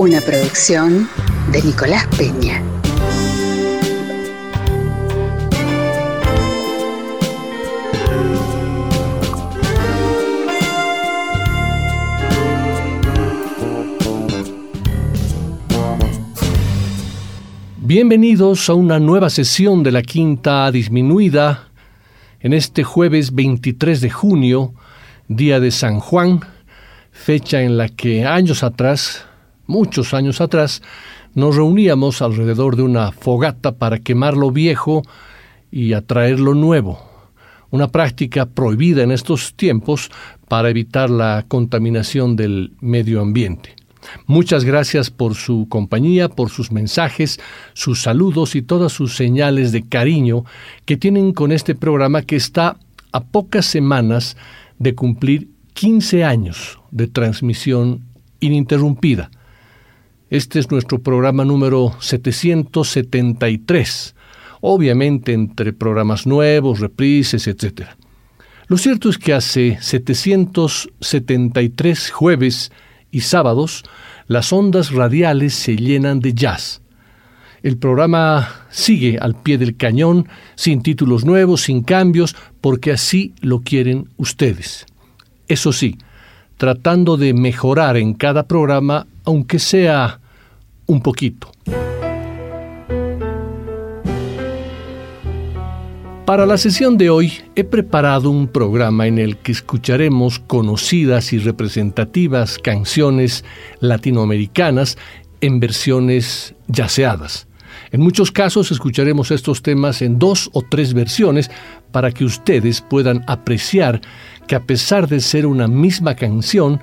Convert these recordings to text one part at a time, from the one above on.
Una producción de Nicolás Peña. Bienvenidos a una nueva sesión de la Quinta Disminuida en este jueves 23 de junio, día de San Juan, fecha en la que años atrás, muchos años atrás, nos reuníamos alrededor de una fogata para quemar lo viejo y atraer lo nuevo, una práctica prohibida en estos tiempos para evitar la contaminación del medio ambiente. Muchas gracias por su compañía, por sus mensajes, sus saludos y todas sus señales de cariño que tienen con este programa que está a pocas semanas de cumplir 15 años de transmisión ininterrumpida. Este es nuestro programa número 773, obviamente entre programas nuevos, reprises, etc. Lo cierto es que hace 773 jueves y sábados, las ondas radiales se llenan de jazz. El programa sigue al pie del cañón, sin títulos nuevos, sin cambios, porque así lo quieren ustedes. Eso sí, tratando de mejorar en cada programa, aunque sea un poquito. Para la sesión de hoy he preparado un programa en el que escucharemos conocidas y representativas canciones latinoamericanas en versiones yaceadas. En muchos casos escucharemos estos temas en dos o tres versiones para que ustedes puedan apreciar que a pesar de ser una misma canción,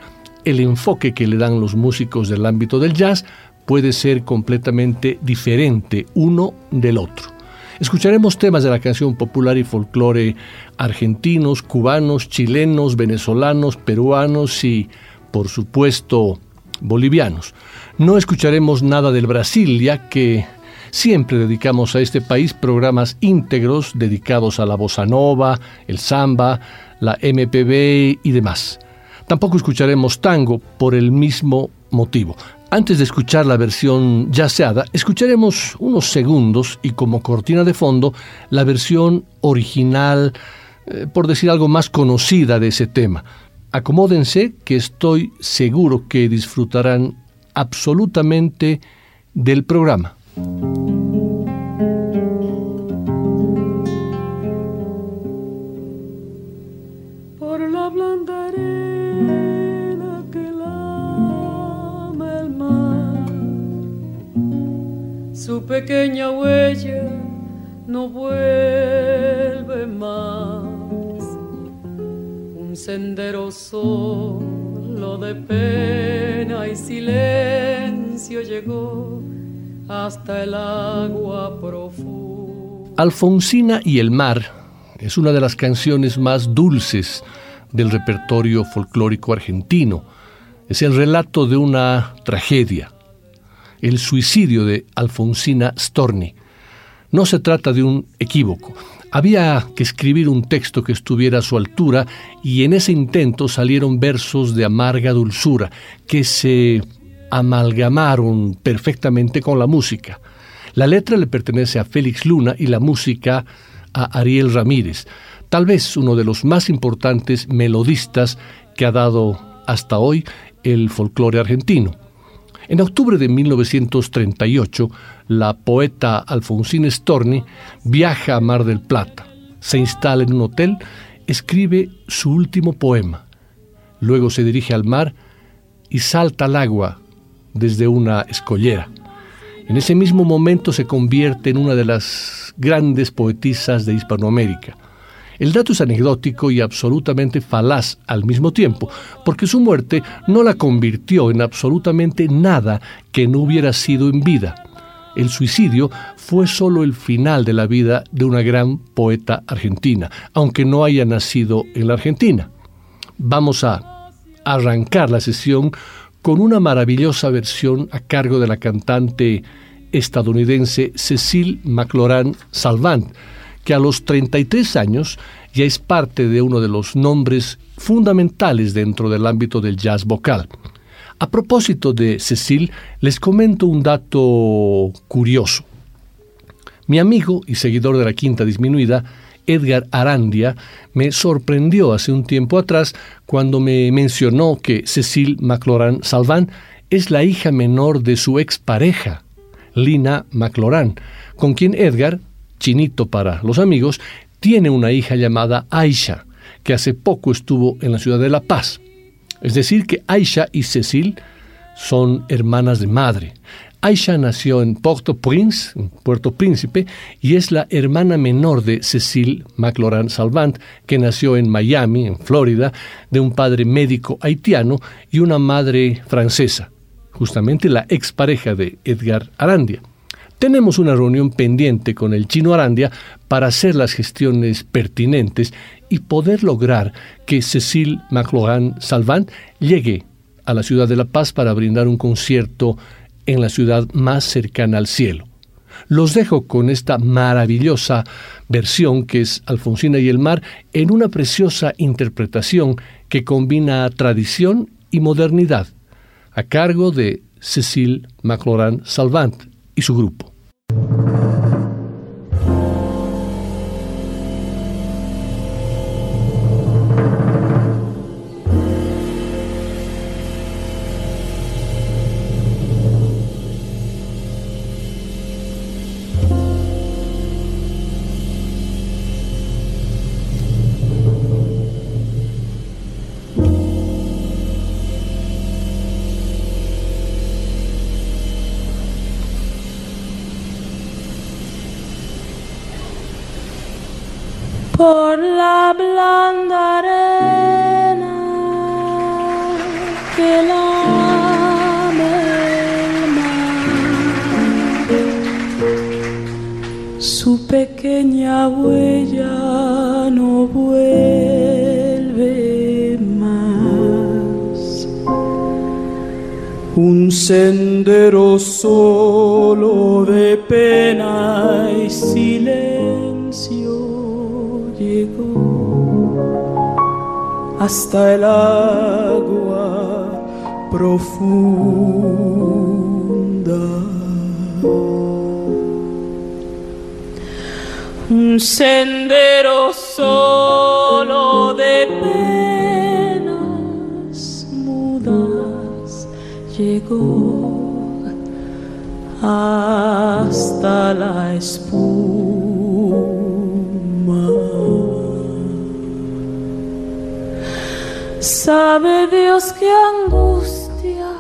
el enfoque que le dan los músicos del ámbito del jazz puede ser completamente diferente uno del otro. Escucharemos temas de la canción popular y folclore argentinos, cubanos, chilenos, venezolanos, peruanos y, por supuesto, bolivianos. No escucharemos nada del Brasil, ya que siempre dedicamos a este país programas íntegros dedicados a la bossa nova, el samba, la MPB y demás. Tampoco escucharemos tango por el mismo motivo. Antes de escuchar la versión yaceada, escucharemos unos segundos y como cortina de fondo la versión original, eh, por decir algo más conocida de ese tema. Acomódense que estoy seguro que disfrutarán absolutamente del programa. Pequeña huella no vuelve más. Un sendero solo de pena y silencio llegó hasta el agua profunda. Alfonsina y el mar es una de las canciones más dulces del repertorio folclórico argentino. Es el relato de una tragedia el suicidio de Alfonsina Storni. No se trata de un equívoco. Había que escribir un texto que estuviera a su altura y en ese intento salieron versos de amarga dulzura que se amalgamaron perfectamente con la música. La letra le pertenece a Félix Luna y la música a Ariel Ramírez, tal vez uno de los más importantes melodistas que ha dado hasta hoy el folclore argentino. En octubre de 1938, la poeta Alfonsina Storni viaja a Mar del Plata, se instala en un hotel, escribe su último poema. Luego se dirige al mar y salta al agua desde una escollera. En ese mismo momento se convierte en una de las grandes poetisas de Hispanoamérica. El dato es anecdótico y absolutamente falaz al mismo tiempo, porque su muerte no la convirtió en absolutamente nada que no hubiera sido en vida. El suicidio fue solo el final de la vida de una gran poeta argentina, aunque no haya nacido en la Argentina. Vamos a arrancar la sesión con una maravillosa versión a cargo de la cantante estadounidense Cecile McLaurin Salvant, que a los 33 años ya es parte de uno de los nombres fundamentales dentro del ámbito del jazz vocal. A propósito de Cecile, les comento un dato curioso. Mi amigo y seguidor de la Quinta Disminuida, Edgar Arandia, me sorprendió hace un tiempo atrás cuando me mencionó que Cecile McLaurin Salvant es la hija menor de su expareja, Lina McLaurin, con quien Edgar, chinito para los amigos, tiene una hija llamada Aisha, que hace poco estuvo en la ciudad de La Paz. Es decir, que Aisha y Cecile son hermanas de madre. Aisha nació en Puerto Prince, Puerto Príncipe, y es la hermana menor de Cecile McLaurin Salvant, que nació en Miami, en Florida, de un padre médico haitiano y una madre francesa, justamente la expareja de Edgar Arandia. Tenemos una reunión pendiente con el chino Arandia para hacer las gestiones pertinentes y poder lograr que Cecil McLaurin Salvant llegue a la ciudad de La Paz para brindar un concierto en la ciudad más cercana al cielo. Los dejo con esta maravillosa versión que es Alfonsina y el mar en una preciosa interpretación que combina tradición y modernidad, a cargo de Cecil McLaurin Salvant y su grupo. Hasta el agua profunda. Un sendero solo de penas mudas llegó hasta la espuma. Sabe Dios qué angustia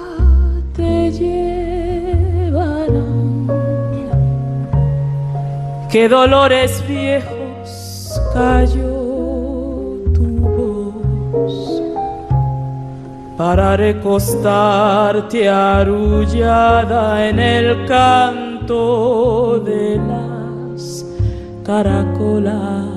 te llevarán, qué dolores viejos cayó tu voz. Para recostarte arrullada en el canto de las caracolas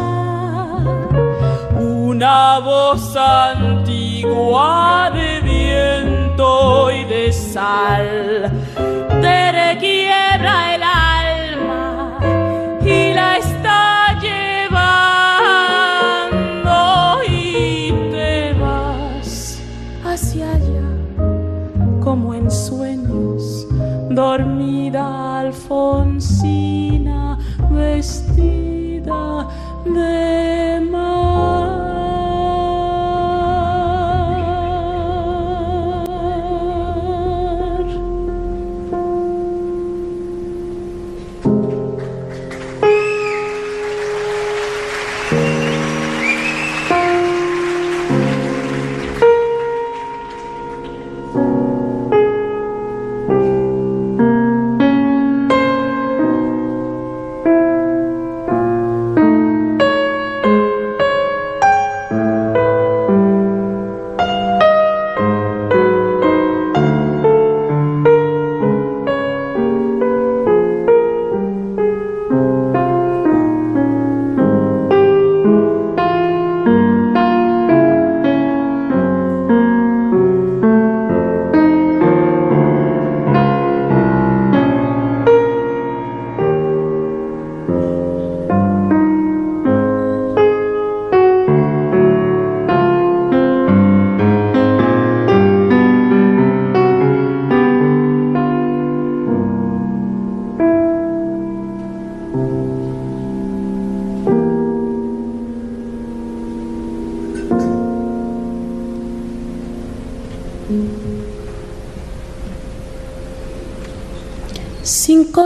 Una voz antigua de viento y de sal. Te requiebra el alma y la está llevando y te vas hacia allá como en sueños dormida Alfonsina vestida de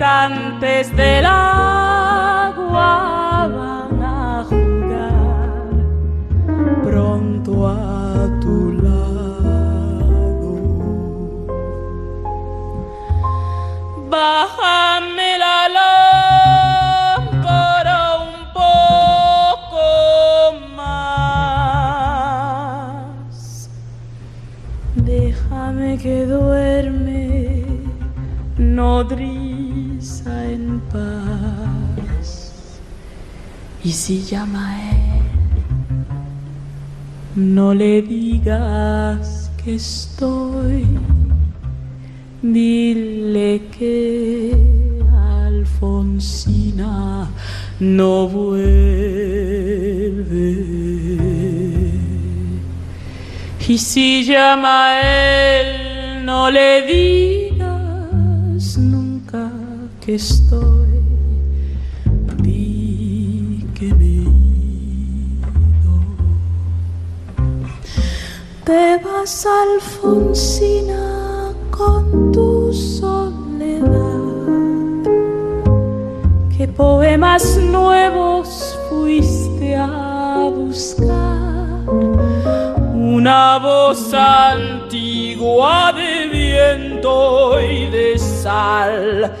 habitantes del agua Si llama él, no le digas que estoy. Dile que Alfonsina no vuelve. Y si llama él, no le digas nunca que estoy. Alfonsina, con tu soledad. ¿Qué poemas nuevos fuiste a buscar? Una voz antigua de viento y de sal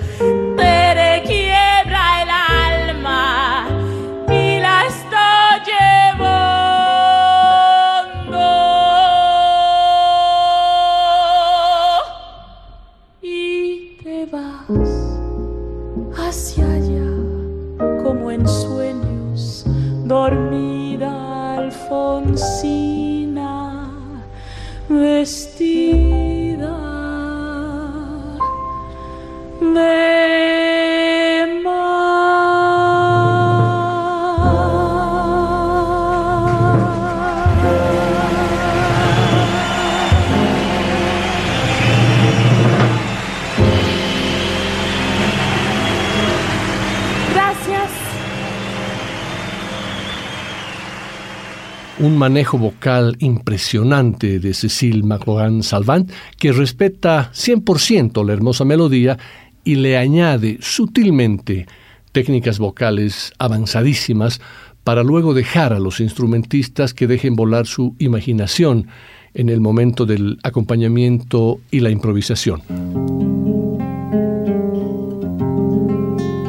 manejo vocal impresionante de Cecile Macogan Salvant, que respeta 100% la hermosa melodía y le añade sutilmente técnicas vocales avanzadísimas para luego dejar a los instrumentistas que dejen volar su imaginación en el momento del acompañamiento y la improvisación.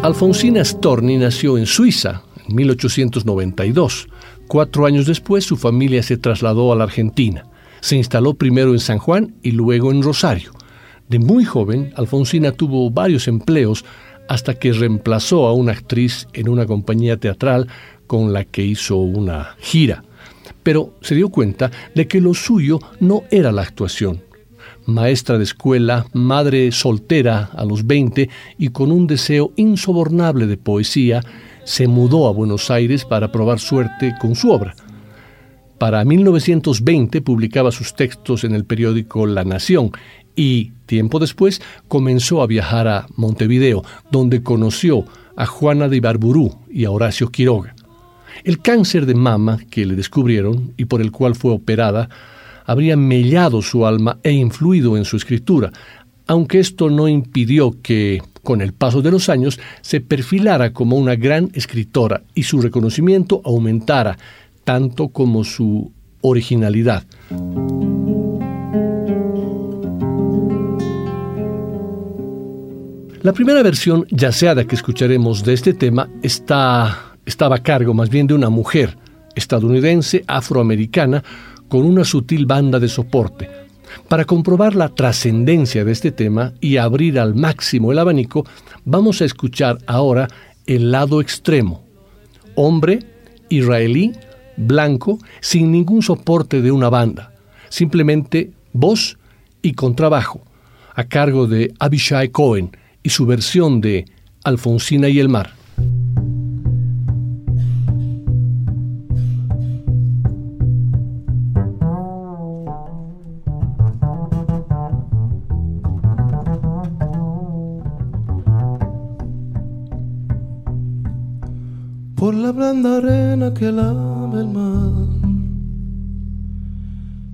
Alfonsina Storni nació en Suiza en 1892. Cuatro años después su familia se trasladó a la Argentina. Se instaló primero en San Juan y luego en Rosario. De muy joven, Alfonsina tuvo varios empleos hasta que reemplazó a una actriz en una compañía teatral con la que hizo una gira. Pero se dio cuenta de que lo suyo no era la actuación. Maestra de escuela, madre soltera a los 20 y con un deseo insobornable de poesía, se mudó a Buenos Aires para probar suerte con su obra. Para 1920 publicaba sus textos en el periódico La Nación y, tiempo después, comenzó a viajar a Montevideo, donde conoció a Juana de Ibarburú y a Horacio Quiroga. El cáncer de mama que le descubrieron y por el cual fue operada habría mellado su alma e influido en su escritura, aunque esto no impidió que, con el paso de los años, se perfilara como una gran escritora y su reconocimiento aumentara, tanto como su originalidad. La primera versión yaceada que escucharemos de este tema está, estaba a cargo más bien de una mujer estadounidense afroamericana con una sutil banda de soporte. Para comprobar la trascendencia de este tema y abrir al máximo el abanico, vamos a escuchar ahora el lado extremo. Hombre, israelí, blanco, sin ningún soporte de una banda, simplemente voz y contrabajo, a cargo de Abishai Cohen, y su versión de Alfonsina y el mar. Por la blanda arena que lava el mar,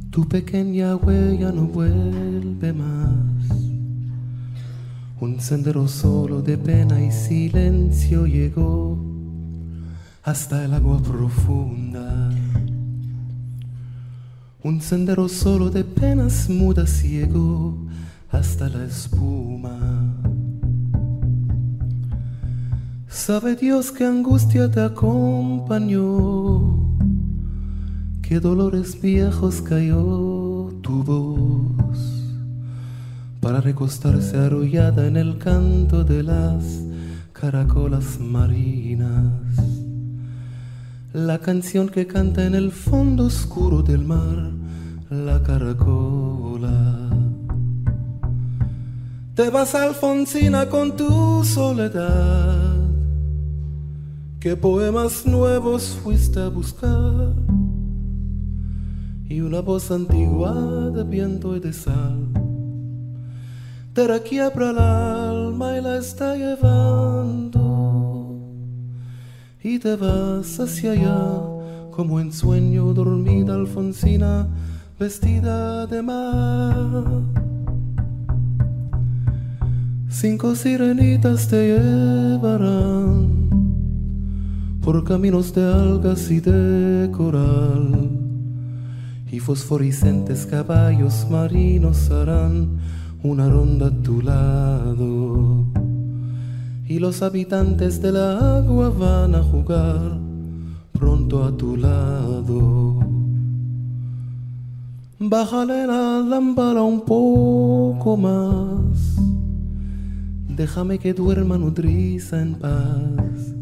tu pequeña huella no vuelve más un sendero solo de pena y silencio llegó hasta el agua profunda. Un sendero solo de penas mudas llegó hasta la espuma. Sabe Dios qué angustia te acompañó, qué dolores viejos cayó tu voz para recostarse arrullada en el canto de las caracolas marinas. La canción que canta en el fondo oscuro del mar, la caracola. Te vas Alfonsina con tu soledad. ¿Qué poemas nuevos fuiste a buscar? Y una voz antigua de viento y de sal te requiebra el alma y la está llevando. Y te vas hacia allá como en sueño dormida Alfonsina vestida de mar. Cinco sirenitas te llevarán por caminos de algas y de coral. Y fosforescentes caballos marinos harán una ronda a tu lado y los habitantes del agua van a jugar pronto a tu lado. Bájale la lámpara un poco más, déjame que duerma nudriza en paz.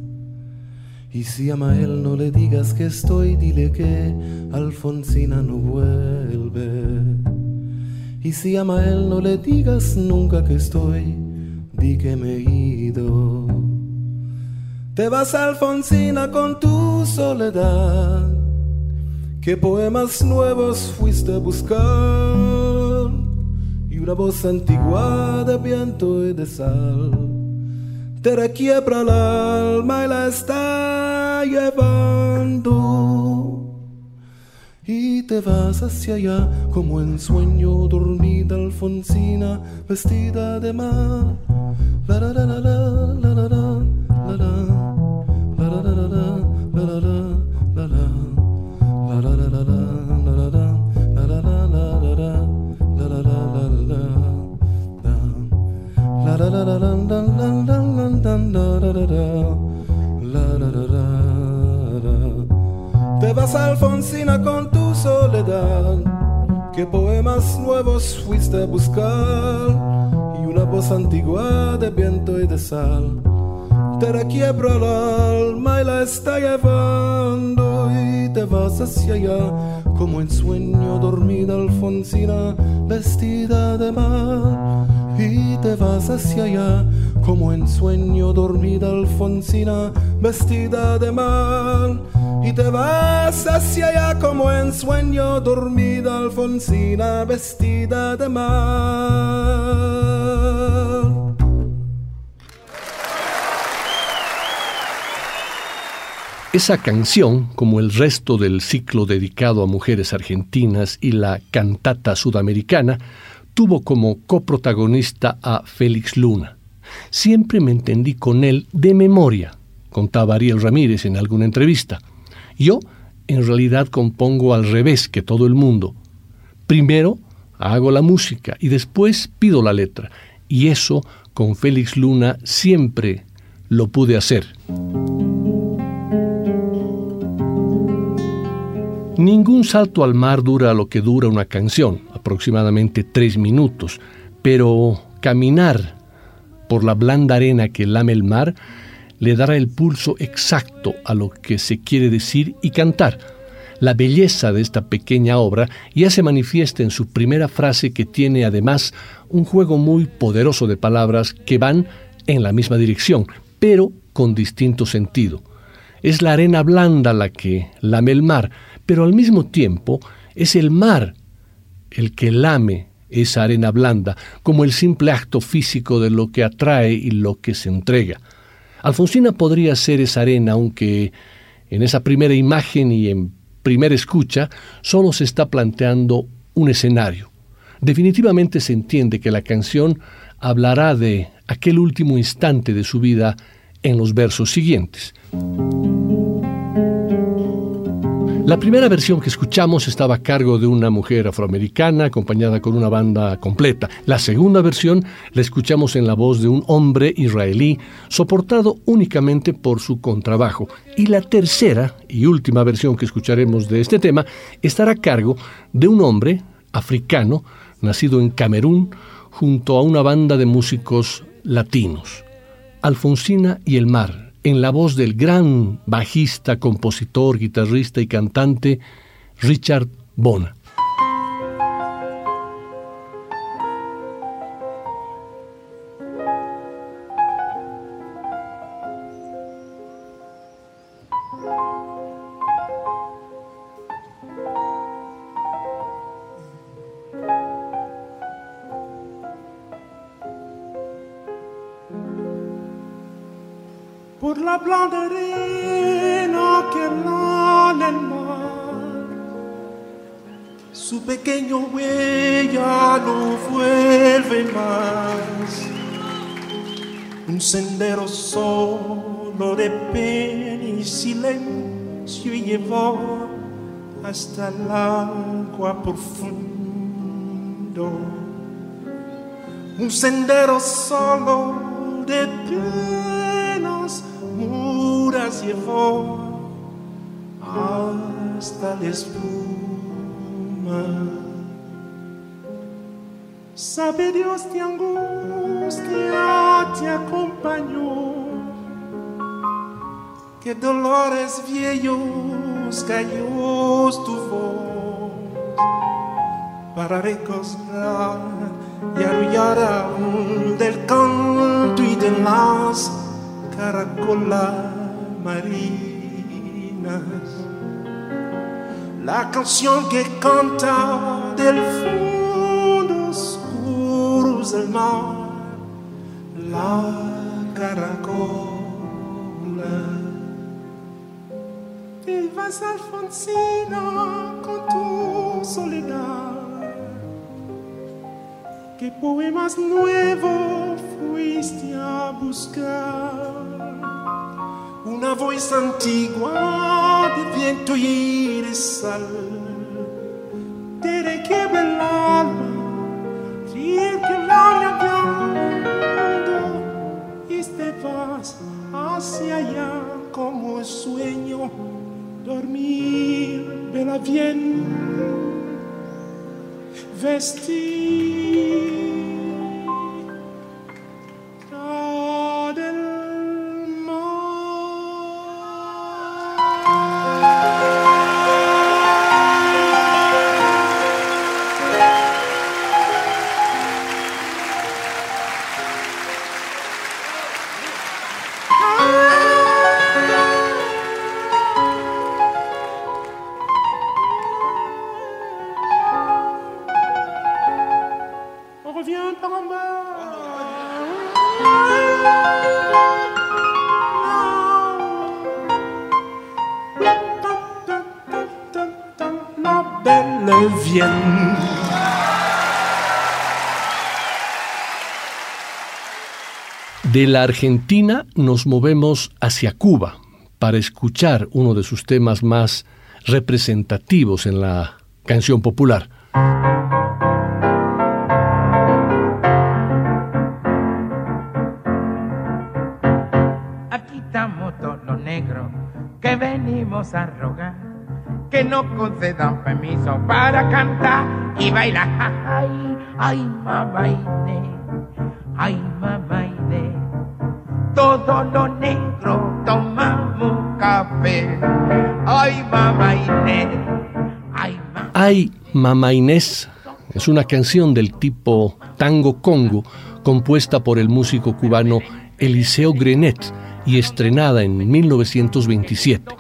Y si a Mael no le digas que estoy, dile que Alfonsina no vuelve. Y si ama él, no le digas nunca que estoy, di que me he ido. Te vas Alfonsina con tu soledad, qué poemas nuevos fuiste a buscar. Y una voz antigua de viento y de sal te requiebra el alma y la está llevando y te vas hacia allá como en sueño dormida Alfonsina vestida de mar. La la la la la la Te vas Alfonsina con tu soledad. qué poemas nuevos fuiste a buscar y una voz antigua de viento y de sal. Te requiebra el alma y la está llevando. Y te vas hacia allá como en sueño dormida Alfonsina vestida de mar. Y te vas hacia allá como en sueño dormida Alfonsina vestida de mar y te vas hacia allá como en sueño dormida Alfonsina vestida de mar Esa canción, como el resto del ciclo dedicado a mujeres argentinas y la cantata sudamericana, tuvo como coprotagonista a Félix Luna. Siempre me entendí con él de memoria, contaba Ariel Ramírez en alguna entrevista. Yo, en realidad, compongo al revés que todo el mundo. Primero hago la música y después pido la letra. Y eso, con Félix Luna, siempre lo pude hacer. Ningún salto al mar dura lo que dura una canción, aproximadamente tres minutos, pero caminar por la blanda arena que lame el mar le dará el pulso exacto a lo que se quiere decir y cantar. La belleza de esta pequeña obra ya se manifiesta en su primera frase que tiene además un juego muy poderoso de palabras que van en la misma dirección, pero con distinto sentido. Es la arena blanda la que lame el mar, pero al mismo tiempo es el mar el que lame esa arena blanda, como el simple acto físico de lo que atrae y lo que se entrega. Alfonsina podría ser esa arena, aunque en esa primera imagen y en primera escucha solo se está planteando un escenario. Definitivamente se entiende que la canción hablará de aquel último instante de su vida en los versos siguientes. La primera versión que escuchamos estaba a cargo de una mujer afroamericana acompañada con una banda completa. La segunda versión la escuchamos en la voz de un hombre israelí soportado únicamente por su contrabajo. Y la tercera y última versión que escucharemos de este tema estará a cargo de un hombre africano nacido en Camerún junto a una banda de músicos latinos. Alfonsina y el mar en la voz del gran bajista, compositor, guitarrista y cantante Richard Bona. Silencio llevó hasta el agua profundo. Un sendero solo de pena muras llevó hasta la espuma. Sabe Dios de angustia te acompañó, que dolores viejos cayó tu voz para recostar y arrullar del canto y de las caracolas marinas. La canción que canta del fondo oscuro del mar, la caracola. Vas Alfonsina con tu soledad. ¿Qué poemas nuevos fuiste a buscar? una voz antigua de viento y de sal. Te requiebra el alma, que la y te vas hacia allá como el sueño, dormir bella Vienne, vestir. De la Argentina nos movemos hacia Cuba para escuchar uno de sus temas más representativos en la canción popular. Aquí estamos todos los negros que venimos a rogar que nos concedan permiso para cantar y bailar. Ay, ay, mamá, ay, mamá todos los negros tomamos café. Ay, mamá Inés. Ay, mamá. Ay, Inés. Es una canción del tipo tango congo compuesta por el músico cubano Eliseo Grenet y estrenada en 1927.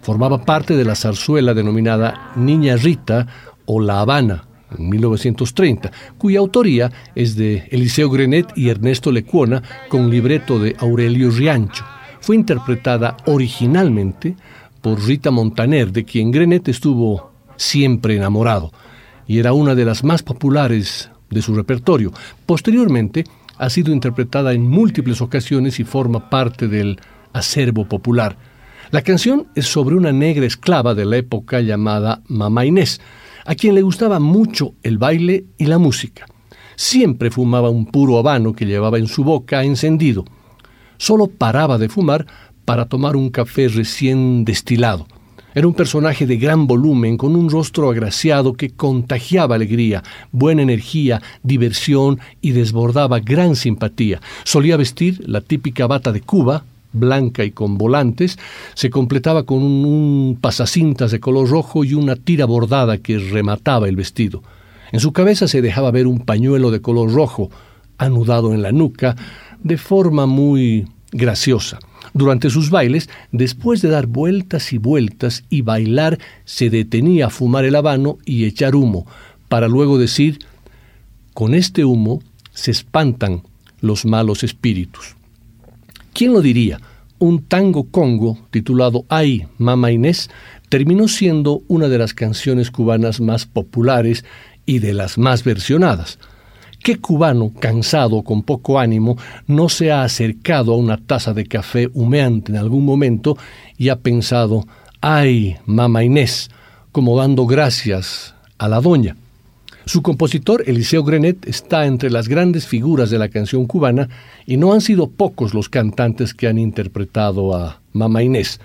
Formaba parte de la zarzuela denominada Niña Rita o La Habana en 1930, cuya autoría es de Eliseo Grenet y Ernesto Lecuona con libreto de Aurelio Riancho. Fue interpretada originalmente por Rita Montaner, de quien Grenet estuvo siempre enamorado, y era una de las más populares de su repertorio. Posteriormente, ha sido interpretada en múltiples ocasiones y forma parte del acervo popular. La canción es sobre una negra esclava de la época llamada Mamá Inés, a quien le gustaba mucho el baile y la música. Siempre fumaba un puro habano que llevaba en su boca encendido. Solo paraba de fumar para tomar un café recién destilado. Era un personaje de gran volumen, con un rostro agraciado que contagiaba alegría, buena energía, diversión y desbordaba gran simpatía. Solía vestir la típica bata de Cuba, blanca y con volantes, se completaba con un, pasacintas de color rojo y una tira bordada que remataba el vestido. En su cabeza se dejaba ver un pañuelo de color rojo, anudado en la nuca, de forma muy graciosa. Durante sus bailes, después de dar vueltas y vueltas y bailar, se detenía a fumar el habano y echar humo, para luego decir, con este humo se espantan los malos espíritus. ¿Quién lo diría? Un tango congo titulado Ay, Mama Inés terminó siendo una de las canciones cubanas más populares y de las más versionadas. ¿Qué cubano, cansado, con poco ánimo, no se ha acercado a una taza de café humeante en algún momento y ha pensado, ay, Mama Inés, como dando gracias a la doña? Su compositor, Eliseo Grenet, está entre las grandes figuras de la canción cubana y no han sido pocos los cantantes que han interpretado a Mama Inés.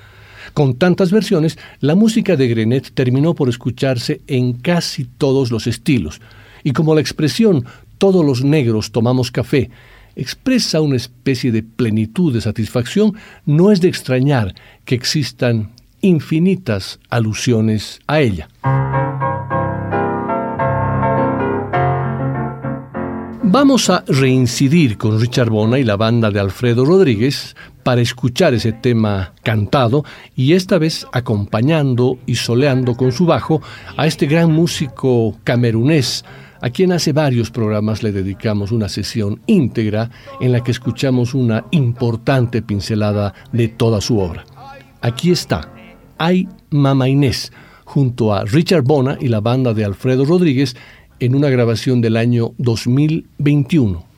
Con tantas versiones, la música de Grenet terminó por escucharse en casi todos los estilos. Y como la expresión todos los negros tomamos café expresa una especie de plenitud de satisfacción, no es de extrañar que existan infinitas alusiones a ella. Vamos a reincidir con Richard Bona y la banda de Alfredo Rodríguez para escuchar ese tema cantado y esta vez acompañando y soleando con su bajo a este gran músico camerunés a quien hace varios programas le dedicamos una sesión íntegra en la que escuchamos una importante pincelada de toda su obra. Aquí está, Ay Mama Inés, junto a Richard Bona y la banda de Alfredo Rodríguez en una grabación del año 2021.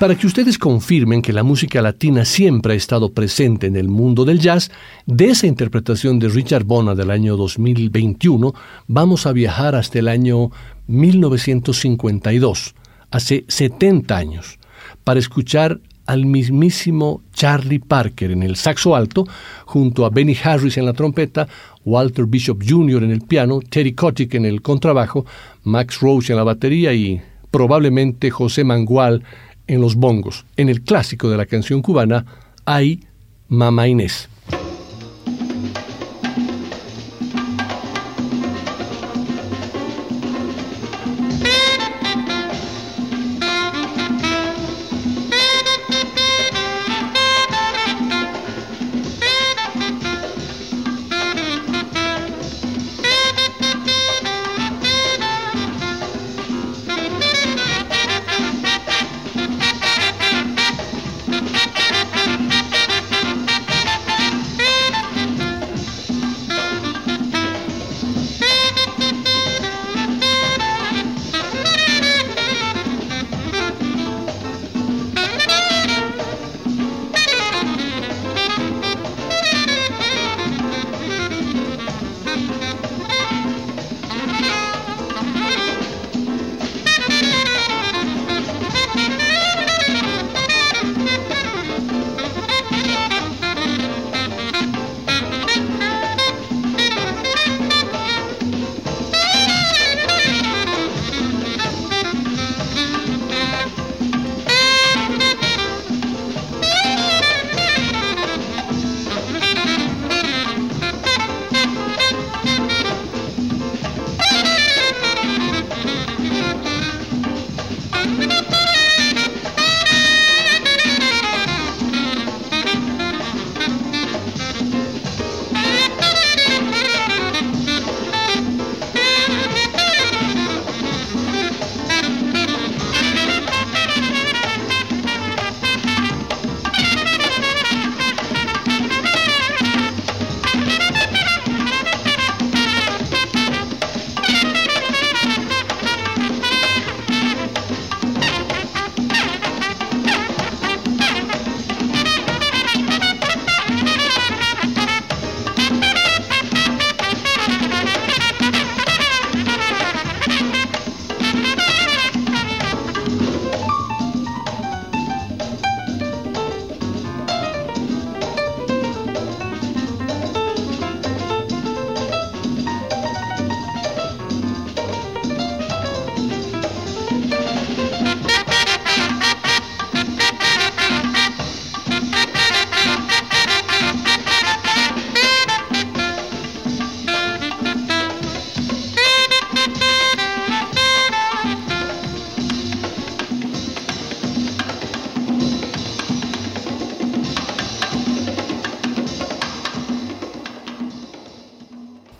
Para que ustedes confirmen que la música latina siempre ha estado presente en el mundo del jazz, de esa interpretación de Richard Bona del año 2021, vamos a viajar hasta el año 1952, hace 70 años, para escuchar al mismísimo Charlie Parker en el saxo alto, junto a Benny Harris en la trompeta, Walter Bishop Jr. en el piano, Terry Kotick en el contrabajo, Max Roach en la batería y probablemente José Mangual en los bongos. En el clásico de la canción cubana hay Mama Inés.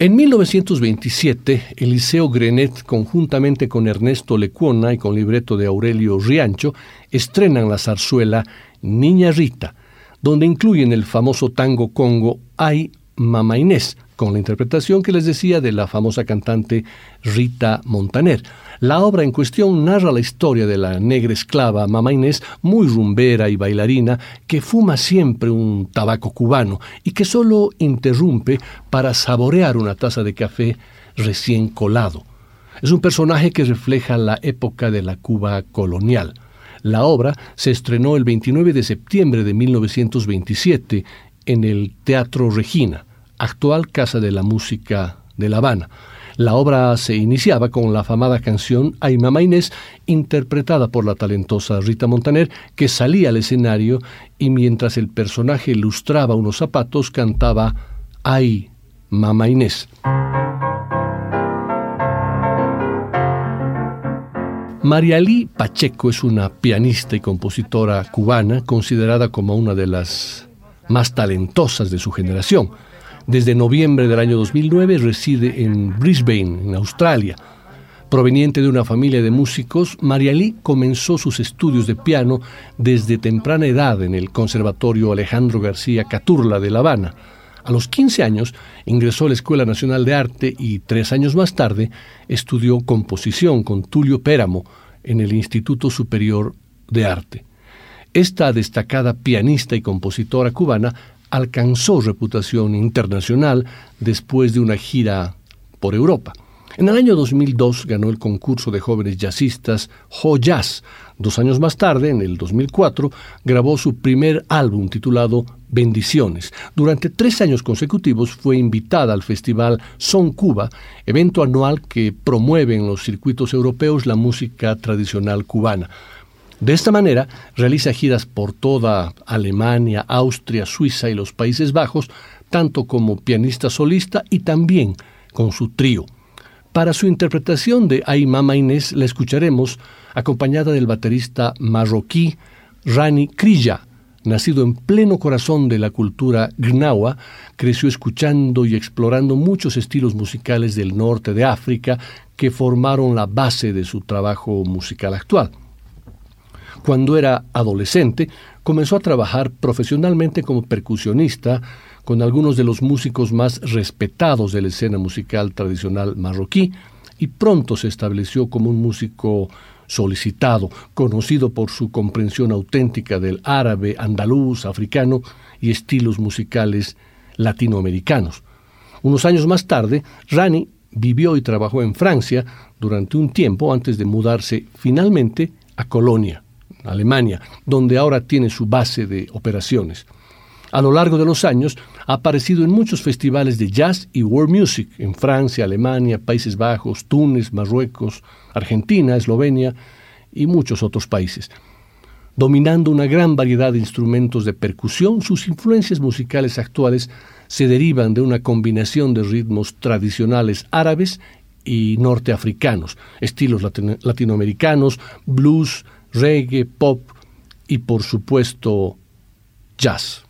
En 1927, Eliseo Grenet, conjuntamente con Ernesto Lecuona y con libreto de Aurelio Riancho, estrenan la zarzuela Niña Rita, donde incluyen el famoso tango congo Ay Mama Inés, con la interpretación que les decía de la famosa cantante Rita Montaner. La obra en cuestión narra la historia de la negra esclava Mama Inés, muy rumbera y bailarina, que fuma siempre un tabaco cubano y que solo interrumpe para saborear una taza de café recién colado. Es un personaje que refleja la época de la Cuba colonial. La obra se estrenó el 29 de septiembre de 1927 en el Teatro Regina, actual Casa de la Música de La Habana. La obra se iniciaba con la afamada canción Ay Mamá Inés, interpretada por la talentosa Rita Montaner, que salía al escenario y mientras el personaje lustraba unos zapatos cantaba Ay Mamá Inés. Marialí Pacheco es una pianista y compositora cubana considerada como una de las más talentosas de su generación. Desde noviembre del año 2009 reside en Brisbane, en Australia. Proveniente de una familia de músicos, Marialí comenzó sus estudios de piano desde temprana edad en el Conservatorio Alejandro García Caturla de La Habana. A los 15 años ingresó a la Escuela Nacional de Arte y tres años más tarde estudió composición con Tulio Péramo en el Instituto Superior de Arte. Esta destacada pianista y compositora cubana alcanzó reputación internacional después de una gira por Europa. En el año 2002 ganó el concurso de jóvenes jazzistas Ho Jazz. Dos años más tarde, en el 2004, grabó su primer álbum titulado Bendiciones. Durante tres años consecutivos fue invitada al festival Son Cuba, evento anual que promueve en los circuitos europeos la música tradicional cubana. De esta manera, realiza giras por toda Alemania, Austria, Suiza y los Países Bajos, tanto como pianista solista y también con su trío. Para su interpretación de Ay Mama Inés la escucharemos acompañada del baterista marroquí Rani Krija, nacido en pleno corazón de la cultura gnawa, creció escuchando y explorando muchos estilos musicales del norte de África que formaron la base de su trabajo musical actual. Cuando era adolescente, comenzó a trabajar profesionalmente como percusionista con algunos de los músicos más respetados de la escena musical tradicional marroquí y pronto se estableció como un músico solicitado, conocido por su comprensión auténtica del árabe, andaluz, africano y estilos musicales latinoamericanos. Unos años más tarde, Rani vivió y trabajó en Francia durante un tiempo antes de mudarse finalmente a Colonia, Alemania, donde ahora tiene su base de operaciones. A lo largo de los años ha aparecido en muchos festivales de jazz y world music en Francia, Alemania, Países Bajos, Túnez, Marruecos, Argentina, Eslovenia y muchos otros países. Dominando una gran variedad de instrumentos de percusión, sus influencias musicales actuales se derivan de una combinación de ritmos tradicionales árabes y norteafricanos, estilos latinoamericanos, blues, reggae, pop y por supuesto jazz.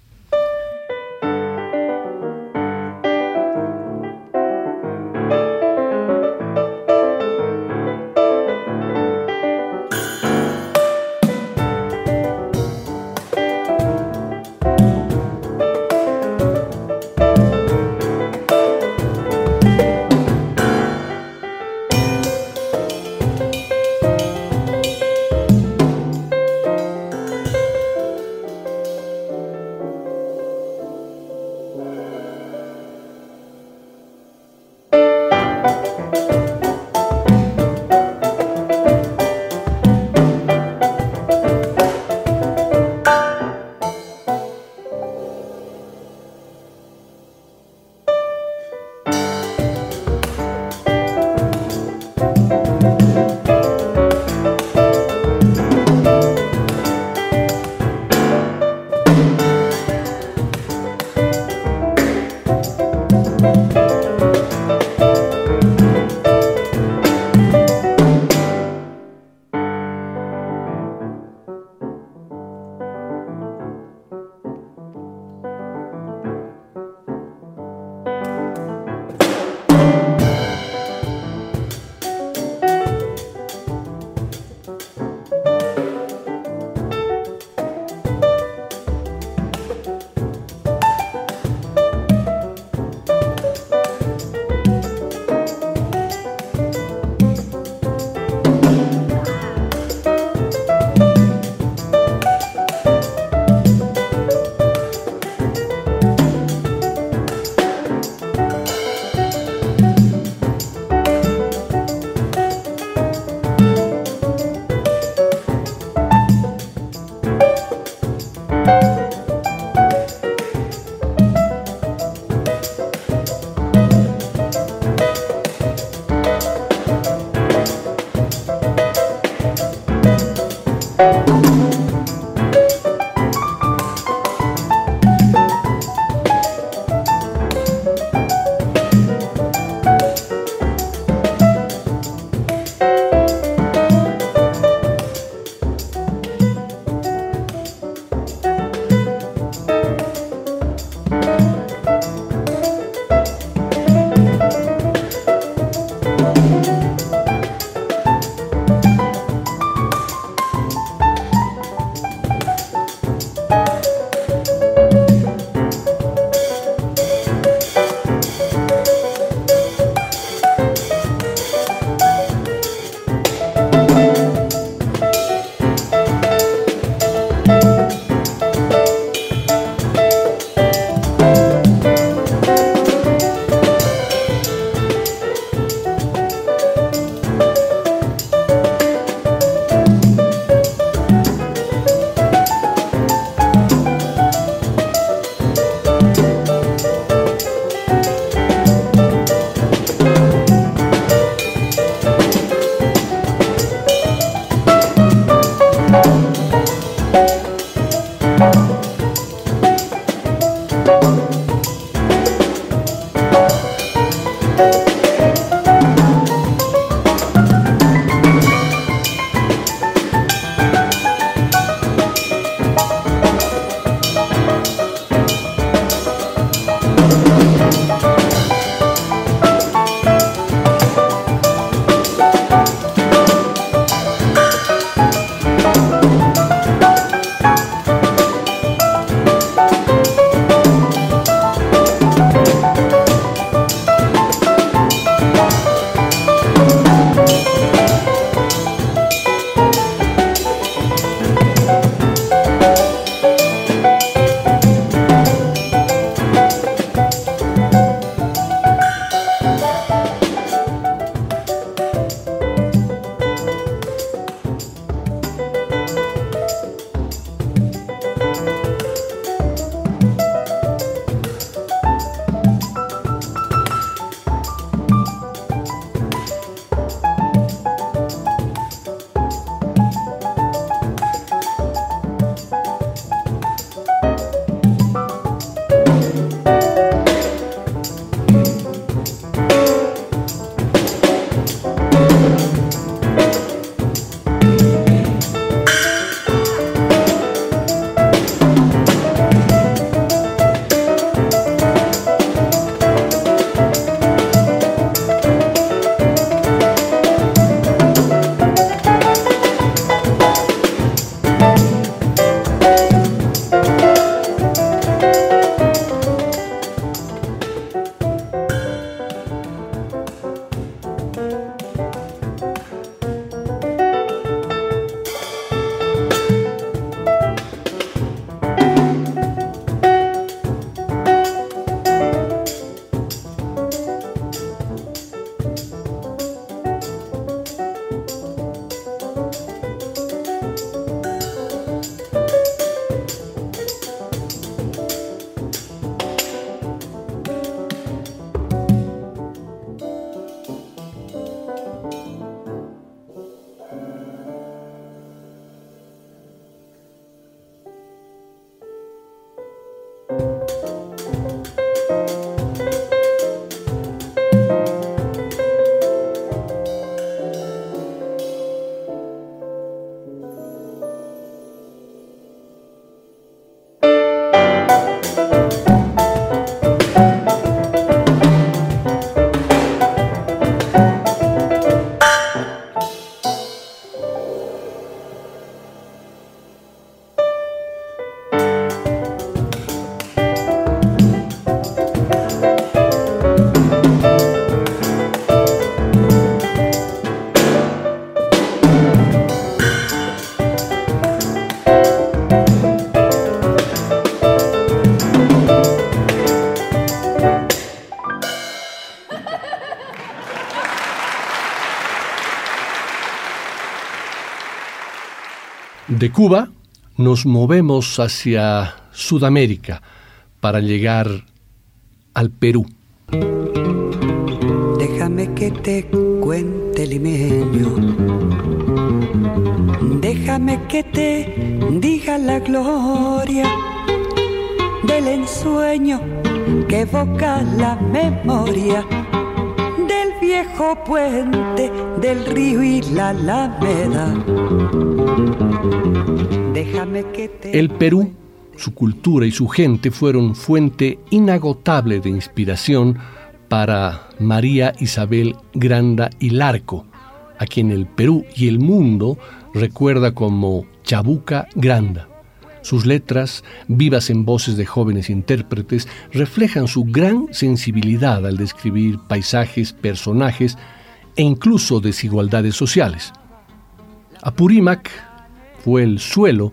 De Cuba nos movemos hacia Sudamérica para llegar al Perú. Déjame que te cuente limeño. Déjame que te diga la gloria del ensueño que evoca la memoria del viejo puente del río y la alameda. Déjame que te El Perú, su cultura y su gente fueron fuente inagotable de inspiración para María Isabel Granda y Larco, a quien el Perú y el mundo recuerda como Chabuca Granda. Sus letras, vivas en voces de jóvenes intérpretes, reflejan su gran sensibilidad al describir paisajes, personajes e incluso desigualdades sociales. Apurímac fue el suelo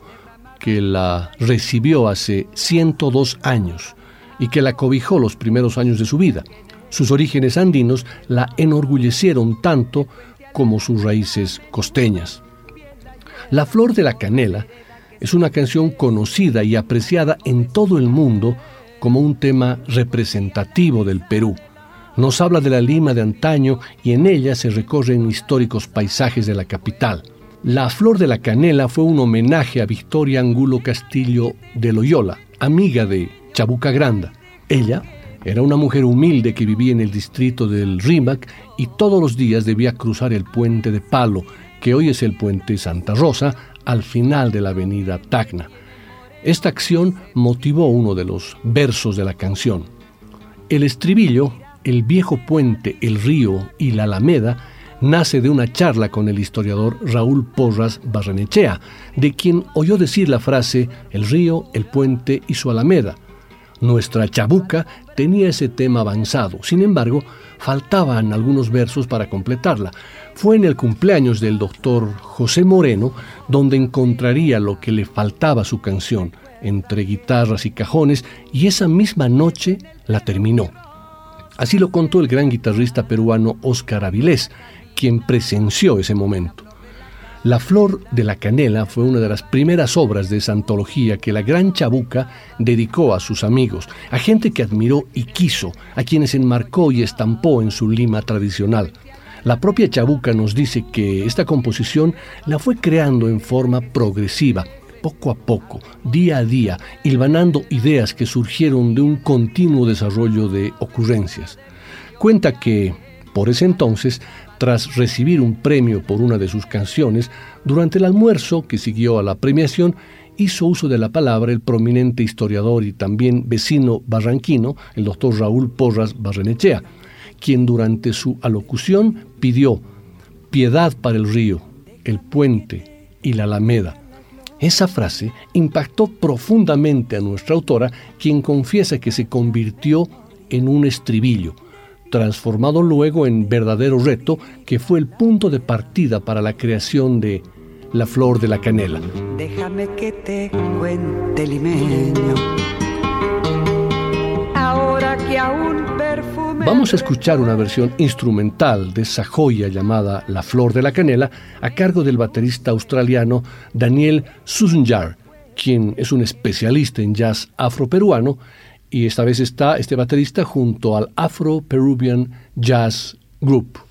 que la recibió hace 102 años y que la cobijó los primeros años de su vida. Sus orígenes andinos la enorgullecieron tanto como sus raíces costeñas. La flor de la canela es una canción conocida y apreciada en todo el mundo como un tema representativo del Perú. Nos habla de la Lima de antaño y en ella se recorren históricos paisajes de la capital. La Flor de la Canela fue un homenaje a Victoria Angulo Castillo de Loyola, amiga de Chabuca Granda. Ella era una mujer humilde que vivía en el distrito del Rímac y todos los días debía cruzar el puente de Palo, que hoy es el puente Santa Rosa, al final de la avenida Tacna. Esta acción motivó uno de los versos de la canción. El estribillo, el viejo puente, el río y la alameda, nace de una charla con el historiador Raúl Porras Barrenechea, de quien oyó decir la frase el río, el puente y su alameda. Nuestra chabuca tenía ese tema avanzado, sin embargo, faltaban algunos versos para completarla. Fue en el cumpleaños del doctor José Moreno donde encontraría lo que le faltaba a su canción, entre guitarras y cajones, y esa misma noche la terminó. Así lo contó el gran guitarrista peruano Óscar Avilés, quien presenció ese momento. La Flor de la Canela fue una de las primeras obras de esa antología que la Gran Chabuca dedicó a sus amigos, a gente que admiró y quiso, a quienes enmarcó y estampó en su lima tradicional. La propia Chabuca nos dice que esta composición la fue creando en forma progresiva, poco a poco, día a día, hilvanando ideas que surgieron de un continuo desarrollo de ocurrencias. Cuenta que, por ese entonces, tras recibir un premio por una de sus canciones, durante el almuerzo que siguió a la premiación, hizo uso de la palabra el prominente historiador y también vecino barranquino, el doctor Raúl Porras Barrenechea, quien durante su alocución pidió piedad para el río, el puente y la alameda. Esa frase impactó profundamente a nuestra autora, quien confiesa que se convirtió en un estribillo, transformado luego en verdadero reto que fue el punto de partida para la creación de La Flor de la Canela. Déjame que te cuente limeño. Ahora que aún Vamos a escuchar una versión instrumental de esa joya llamada La Flor de la Canela a cargo del baterista australiano Daniel Susenjar, quien es un especialista en jazz afroperuano y esta vez está este baterista junto al Afro Peruvian Jazz Group.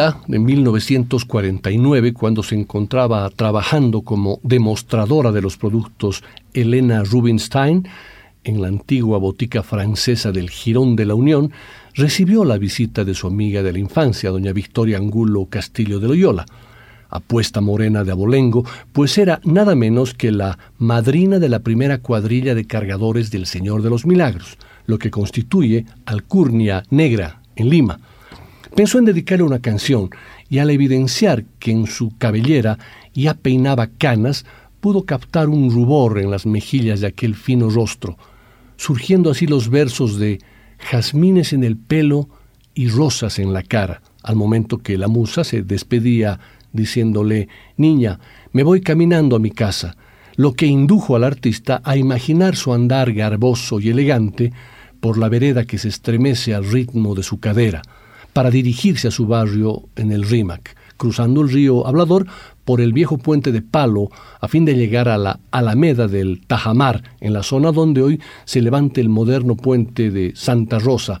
De 1949, cuando se encontraba trabajando como demostradora de los productos Elena Rubinstein en la antigua botica francesa del Girón de la Unión, recibió la visita de su amiga de la infancia, doña Victoria Angulo Castillo de Loyola, apuesta morena de abolengo, pues era nada menos que la madrina de la primera cuadrilla de cargadores del Señor de los Milagros, lo que constituye Alcurnia Negra en Lima, Pensó en dedicarle una canción y al evidenciar que en su cabellera ya peinaba canas, pudo captar un rubor en las mejillas de aquel fino rostro, surgiendo así los versos de jazmines en el pelo y rosas en la cara, al momento que la musa se despedía diciéndole, Niña, me voy caminando a mi casa, lo que indujo al artista a imaginar su andar garboso y elegante por la vereda que se estremece al ritmo de su cadera, para dirigirse a su barrio en el Rímac, cruzando el río Hablador por el viejo puente de Palo a fin de llegar a la Alameda del Tajamar, en la zona donde hoy se levanta el moderno puente de Santa Rosa,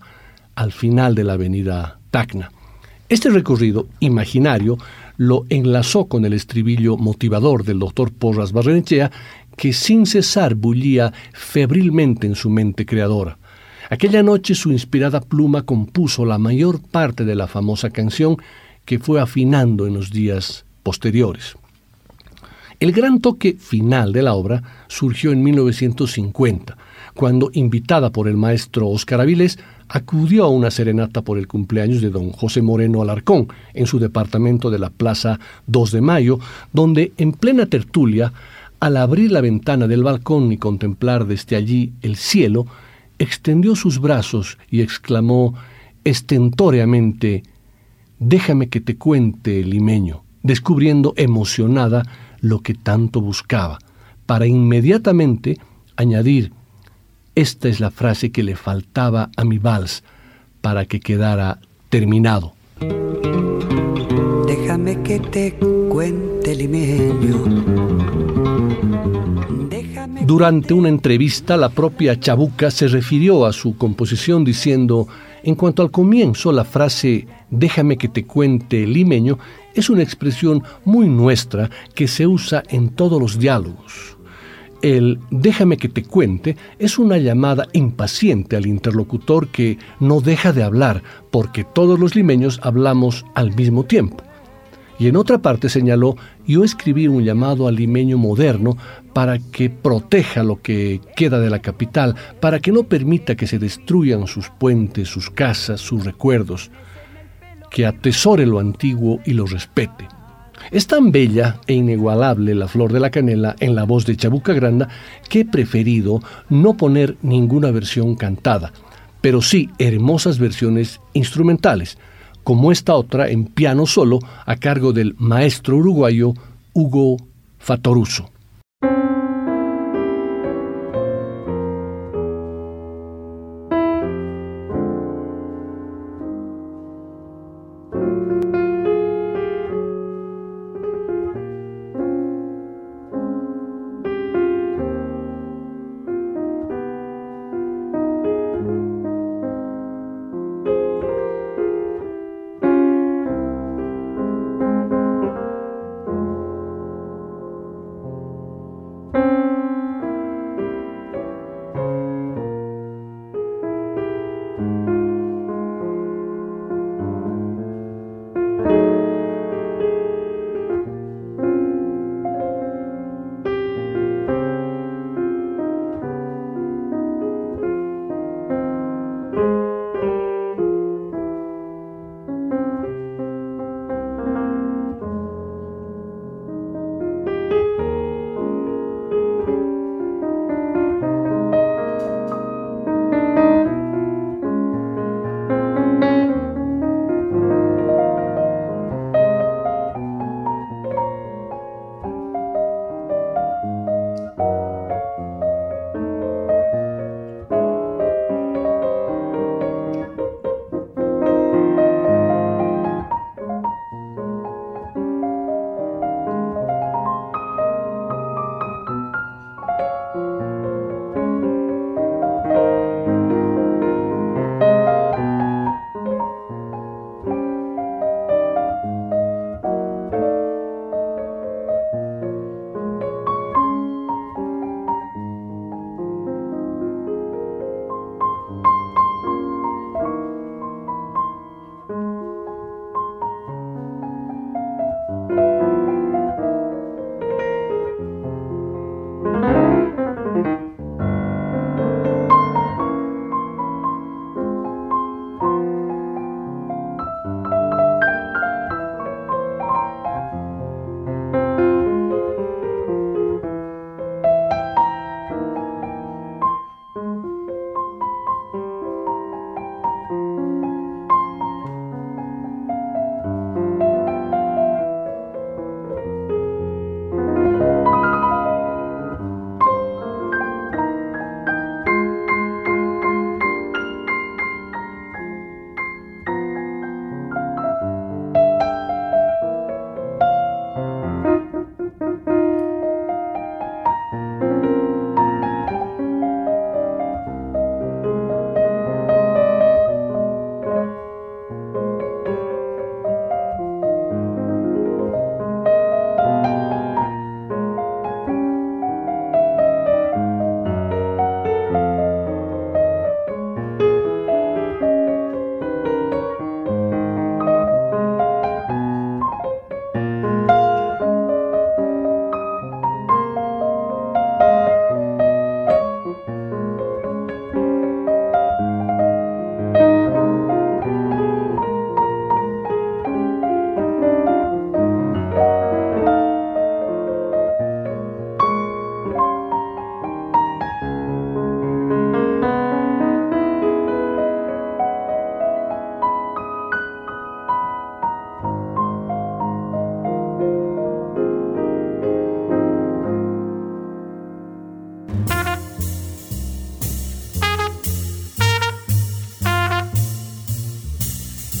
al final de la avenida Tacna. Este recorrido imaginario lo enlazó con el estribillo motivador del doctor Porras Barrenechea, que sin cesar bullía febrilmente en su mente creadora. Aquella noche su inspirada pluma compuso la mayor parte de la famosa canción que fue afinando en los días posteriores. El gran toque final de la obra surgió en 1950, cuando, invitada por el maestro Óscar Avilés, acudió a una serenata por el cumpleaños de don José Moreno Alarcón en su departamento de la Plaza 2 de Mayo, donde en plena tertulia, al abrir la ventana del balcón y contemplar desde allí el cielo, extendió sus brazos y exclamó estentóreamente, Déjame que te cuente, limeño, descubriendo emocionada lo que tanto buscaba, para inmediatamente añadir, esta es la frase que le faltaba a mi vals para que quedara terminado. Déjame que te cuente, limeño durante una entrevista, la propia Chabuca se refirió a su composición diciendo, en cuanto al comienzo, la frase déjame que te cuente limeño es una expresión muy nuestra que se usa en todos los diálogos. El déjame que te cuente es una llamada impaciente al interlocutor que no deja de hablar porque todos los limeños hablamos al mismo tiempo. Y en otra parte señaló, yo escribí un llamado al limeño moderno para que proteja lo que queda de la capital, para que no permita que se destruyan sus puentes, sus casas, sus recuerdos, que atesore lo antiguo y lo respete. Es tan bella e inigualable la flor de la canela en la voz de Chabuca Granda que he preferido no poner ninguna versión cantada, pero sí hermosas versiones instrumentales, como esta otra en piano solo a cargo del maestro uruguayo Hugo Fatoruso.